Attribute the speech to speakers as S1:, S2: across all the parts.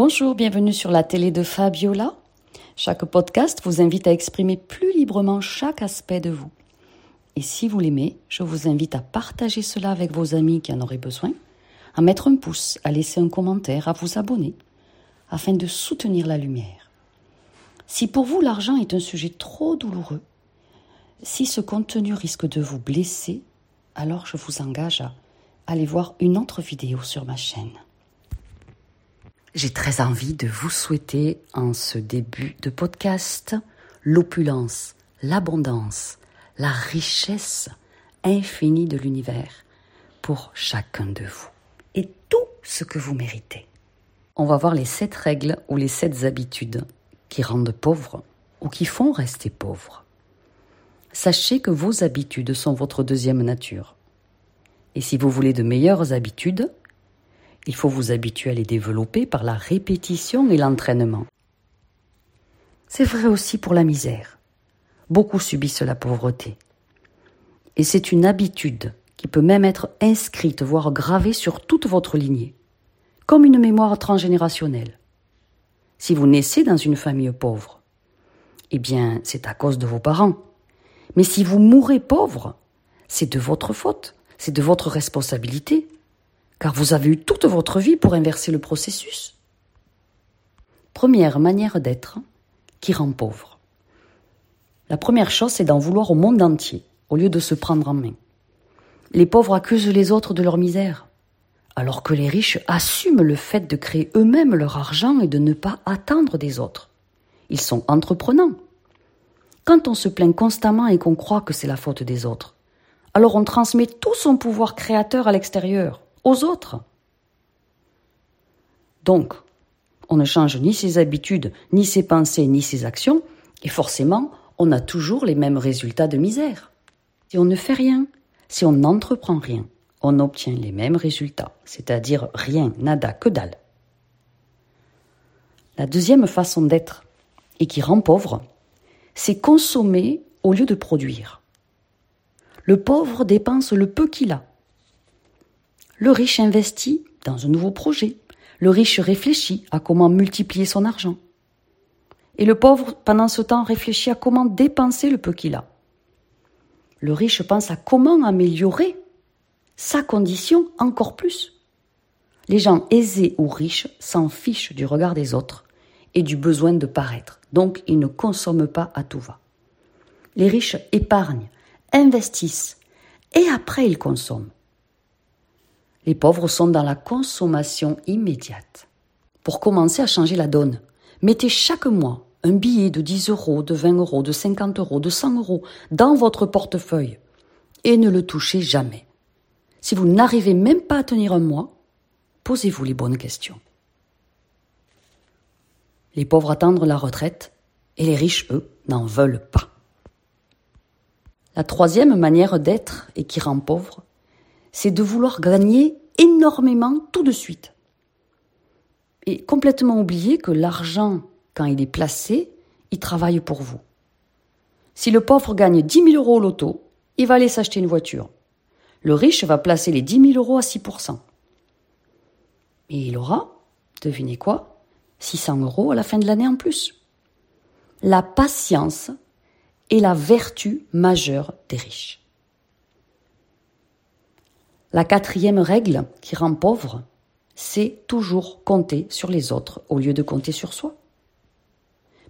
S1: Bonjour, bienvenue sur la télé de Fabiola. Chaque podcast vous invite à exprimer plus librement chaque aspect de vous. Et si vous l'aimez, je vous invite à partager cela avec vos amis qui en auraient besoin, à mettre un pouce, à laisser un commentaire, à vous abonner, afin de soutenir la lumière. Si pour vous l'argent est un sujet trop douloureux, si ce contenu risque de vous blesser, alors je vous engage à aller voir une autre vidéo sur ma chaîne. J'ai très envie de vous souhaiter en ce début de podcast l'opulence, l'abondance, la richesse infinie de l'univers pour chacun de vous et tout ce que vous méritez. On va voir les sept règles ou les sept habitudes qui rendent pauvres ou qui font rester pauvre. Sachez que vos habitudes sont votre deuxième nature. Et si vous voulez de meilleures habitudes, il faut vous habituer à les développer par la répétition et l'entraînement. C'est vrai aussi pour la misère. Beaucoup subissent la pauvreté. Et c'est une habitude qui peut même être inscrite, voire gravée sur toute votre lignée, comme une mémoire transgénérationnelle. Si vous naissez dans une famille pauvre, eh bien, c'est à cause de vos parents. Mais si vous mourrez pauvre, c'est de votre faute, c'est de votre responsabilité car vous avez eu toute votre vie pour inverser le processus. Première manière d'être qui rend pauvre. La première chose, c'est d'en vouloir au monde entier, au lieu de se prendre en main. Les pauvres accusent les autres de leur misère, alors que les riches assument le fait de créer eux-mêmes leur argent et de ne pas attendre des autres. Ils sont entreprenants. Quand on se plaint constamment et qu'on croit que c'est la faute des autres, alors on transmet tout son pouvoir créateur à l'extérieur autres. Donc, on ne change ni ses habitudes, ni ses pensées, ni ses actions, et forcément, on a toujours les mêmes résultats de misère. Si on ne fait rien, si on n'entreprend rien, on obtient les mêmes résultats, c'est-à-dire rien, nada, que dalle. La deuxième façon d'être, et qui rend pauvre, c'est consommer au lieu de produire. Le pauvre dépense le peu qu'il a, le riche investit dans un nouveau projet. Le riche réfléchit à comment multiplier son argent. Et le pauvre, pendant ce temps, réfléchit à comment dépenser le peu qu'il a. Le riche pense à comment améliorer sa condition encore plus. Les gens aisés ou riches s'en fichent du regard des autres et du besoin de paraître. Donc, ils ne consomment pas à tout va. Les riches épargnent, investissent et après ils consomment. Les pauvres sont dans la consommation immédiate. Pour commencer à changer la donne, mettez chaque mois un billet de 10 euros, de 20 euros, de 50 euros, de 100 euros dans votre portefeuille et ne le touchez jamais. Si vous n'arrivez même pas à tenir un mois, posez-vous les bonnes questions. Les pauvres attendent la retraite et les riches, eux, n'en veulent pas. La troisième manière d'être et qui rend pauvre, c'est de vouloir gagner énormément tout de suite. Et complètement oublier que l'argent, quand il est placé, il travaille pour vous. Si le pauvre gagne 10 000 euros au loto, il va aller s'acheter une voiture. Le riche va placer les 10 000 euros à 6% Et il aura, devinez quoi, 600 euros à la fin de l'année en plus. La patience est la vertu majeure des riches. La quatrième règle qui rend pauvre, c'est toujours compter sur les autres au lieu de compter sur soi.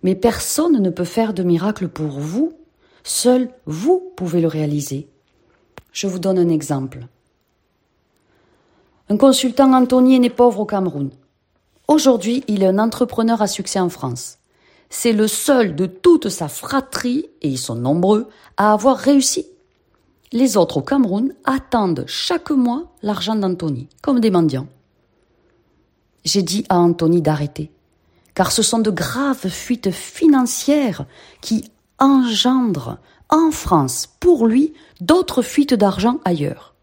S1: Mais personne ne peut faire de miracle pour vous. Seul vous pouvez le réaliser. Je vous donne un exemple. Un consultant Anthony est né pauvre au Cameroun. Aujourd'hui, il est un entrepreneur à succès en France. C'est le seul de toute sa fratrie, et ils sont nombreux, à avoir réussi. Les autres au Cameroun attendent chaque mois l'argent d'Anthony, comme des mendiants. J'ai dit à Anthony d'arrêter, car ce sont de graves fuites financières qui engendrent en France, pour lui, d'autres fuites d'argent ailleurs.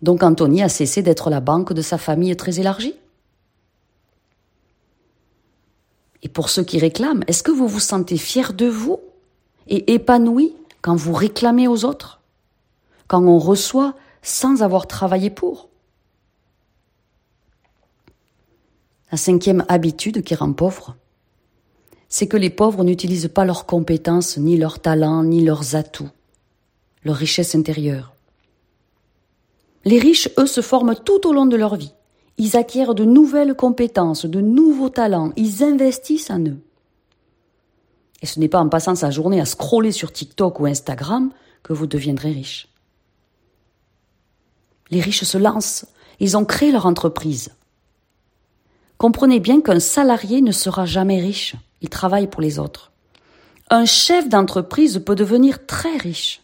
S1: Donc Anthony a cessé d'être la banque de sa famille très élargie. Et pour ceux qui réclament, est-ce que vous vous sentez fier de vous et épanoui quand vous réclamez aux autres, quand on reçoit sans avoir travaillé pour. La cinquième habitude qui rend pauvre, c'est que les pauvres n'utilisent pas leurs compétences, ni leurs talents, ni leurs atouts, leur richesse intérieure. Les riches, eux, se forment tout au long de leur vie. Ils acquièrent de nouvelles compétences, de nouveaux talents, ils investissent en eux. Et ce n'est pas en passant sa journée à scroller sur TikTok ou Instagram que vous deviendrez riche. Les riches se lancent, ils ont créé leur entreprise. Comprenez bien qu'un salarié ne sera jamais riche, il travaille pour les autres. Un chef d'entreprise peut devenir très riche.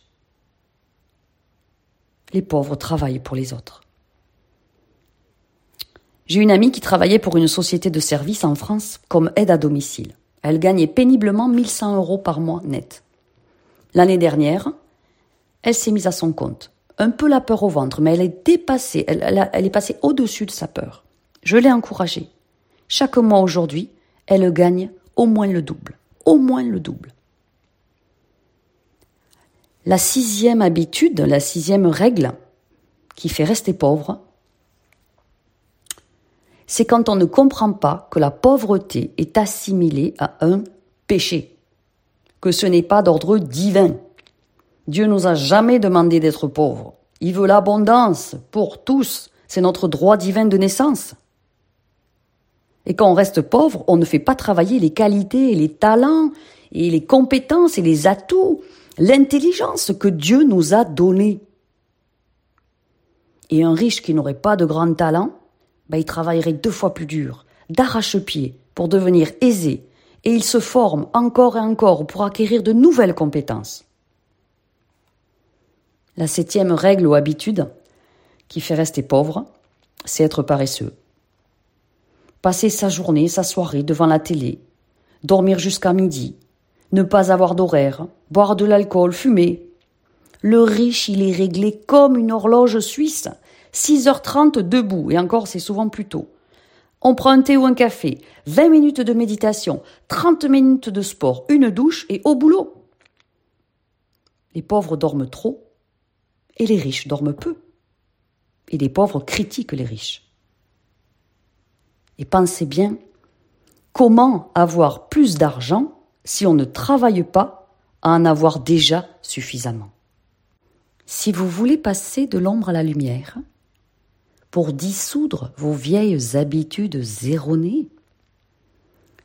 S1: Les pauvres travaillent pour les autres. J'ai une amie qui travaillait pour une société de services en France comme aide à domicile. Elle gagnait péniblement 1100 euros par mois net. L'année dernière, elle s'est mise à son compte. Un peu la peur au ventre, mais elle est dépassée, elle, est passée au-dessus de sa peur. Je l'ai encouragée. Chaque mois aujourd'hui, elle gagne au moins le double. Au moins le double. La sixième habitude, la sixième règle qui fait rester pauvre, c'est quand on ne comprend pas que la pauvreté est assimilée à un péché, que ce n'est pas d'ordre divin. Dieu nous a jamais demandé d'être pauvres. Il veut l'abondance pour tous. C'est notre droit divin de naissance. Et quand on reste pauvre, on ne fait pas travailler les qualités, les talents, et les compétences et les atouts, l'intelligence que Dieu nous a donnée. Et un riche qui n'aurait pas de grand talent, ben, il travaillerait deux fois plus dur, d'arrache-pied, pour devenir aisé, et il se forme encore et encore pour acquérir de nouvelles compétences. La septième règle ou habitude qui fait rester pauvre, c'est être paresseux. Passer sa journée, sa soirée devant la télé, dormir jusqu'à midi, ne pas avoir d'horaire, boire de l'alcool, fumer. Le riche, il est réglé comme une horloge suisse. 6h30 debout, et encore c'est souvent plus tôt. On prend un thé ou un café, 20 minutes de méditation, 30 minutes de sport, une douche et au boulot. Les pauvres dorment trop et les riches dorment peu. Et les pauvres critiquent les riches. Et pensez bien, comment avoir plus d'argent si on ne travaille pas à en avoir déjà suffisamment Si vous voulez passer de l'ombre à la lumière, pour dissoudre vos vieilles habitudes erronées.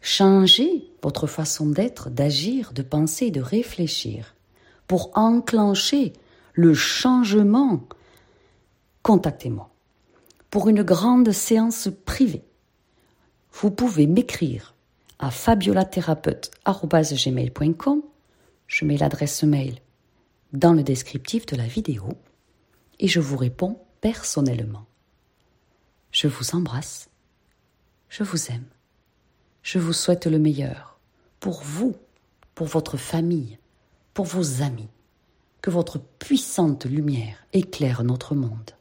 S1: Changez votre façon d'être, d'agir, de penser, de réfléchir pour enclencher le changement. Contactez-moi pour une grande séance privée. Vous pouvez m'écrire à fabiolathérapeute.com. Je mets l'adresse mail dans le descriptif de la vidéo et je vous réponds personnellement. Je vous embrasse. Je vous aime. Je vous souhaite le meilleur pour vous, pour votre famille, pour vos amis. Que votre puissante lumière éclaire notre monde.